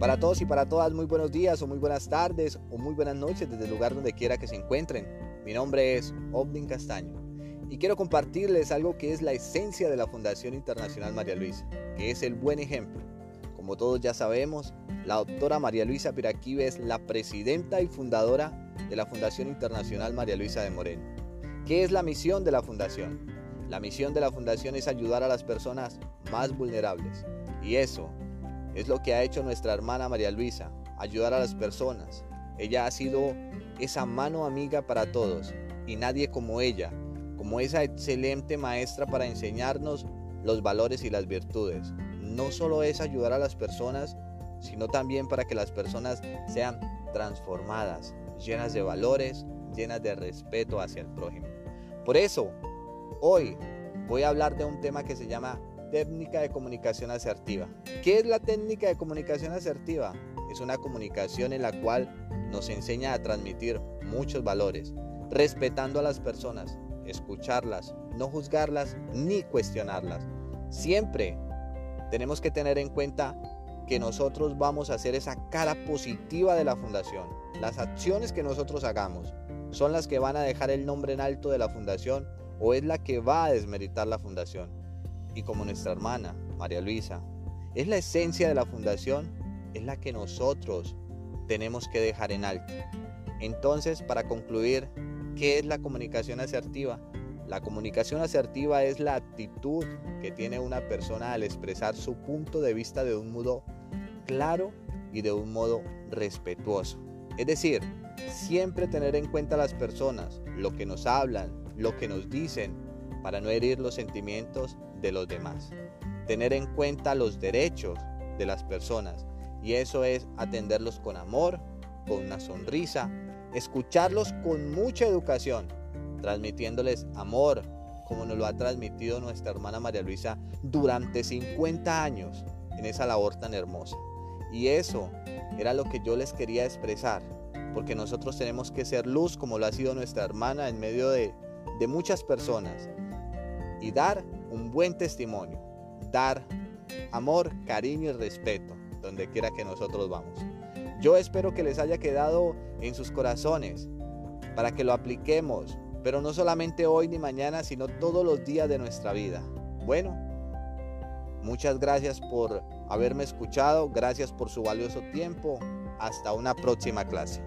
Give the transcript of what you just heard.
Para todos y para todas, muy buenos días o muy buenas tardes o muy buenas noches desde el lugar donde quiera que se encuentren. Mi nombre es Obdin Castaño y quiero compartirles algo que es la esencia de la Fundación Internacional María Luisa, que es el buen ejemplo. Como todos ya sabemos, la doctora María Luisa Piraquive es la presidenta y fundadora de la Fundación Internacional María Luisa de Moreno. ¿Qué es la misión de la Fundación? La misión de la Fundación es ayudar a las personas más vulnerables. Y eso es lo que ha hecho nuestra hermana María Luisa, ayudar a las personas. Ella ha sido esa mano amiga para todos y nadie como ella, como esa excelente maestra para enseñarnos los valores y las virtudes. No solo es ayudar a las personas, sino también para que las personas sean transformadas, llenas de valores, llenas de respeto hacia el prójimo. Por eso, hoy voy a hablar de un tema que se llama técnica de comunicación asertiva. ¿Qué es la técnica de comunicación asertiva? Es una comunicación en la cual nos enseña a transmitir muchos valores, respetando a las personas, escucharlas, no juzgarlas ni cuestionarlas. Siempre tenemos que tener en cuenta que nosotros vamos a hacer esa cara positiva de la fundación. Las acciones que nosotros hagamos son las que van a dejar el nombre en alto de la fundación o es la que va a desmeritar la fundación y como nuestra hermana, María Luisa, es la esencia de la fundación, es la que nosotros tenemos que dejar en alto. Entonces, para concluir, ¿qué es la comunicación asertiva? La comunicación asertiva es la actitud que tiene una persona al expresar su punto de vista de un modo claro y de un modo respetuoso. Es decir, siempre tener en cuenta a las personas, lo que nos hablan, lo que nos dicen, para no herir los sentimientos de los demás. Tener en cuenta los derechos de las personas y eso es atenderlos con amor, con una sonrisa, escucharlos con mucha educación, transmitiéndoles amor, como nos lo ha transmitido nuestra hermana María Luisa durante 50 años en esa labor tan hermosa. Y eso era lo que yo les quería expresar, porque nosotros tenemos que ser luz como lo ha sido nuestra hermana en medio de, de muchas personas y dar un buen testimonio, dar amor, cariño y respeto donde quiera que nosotros vamos. Yo espero que les haya quedado en sus corazones para que lo apliquemos, pero no solamente hoy ni mañana, sino todos los días de nuestra vida. Bueno, muchas gracias por haberme escuchado, gracias por su valioso tiempo. Hasta una próxima clase.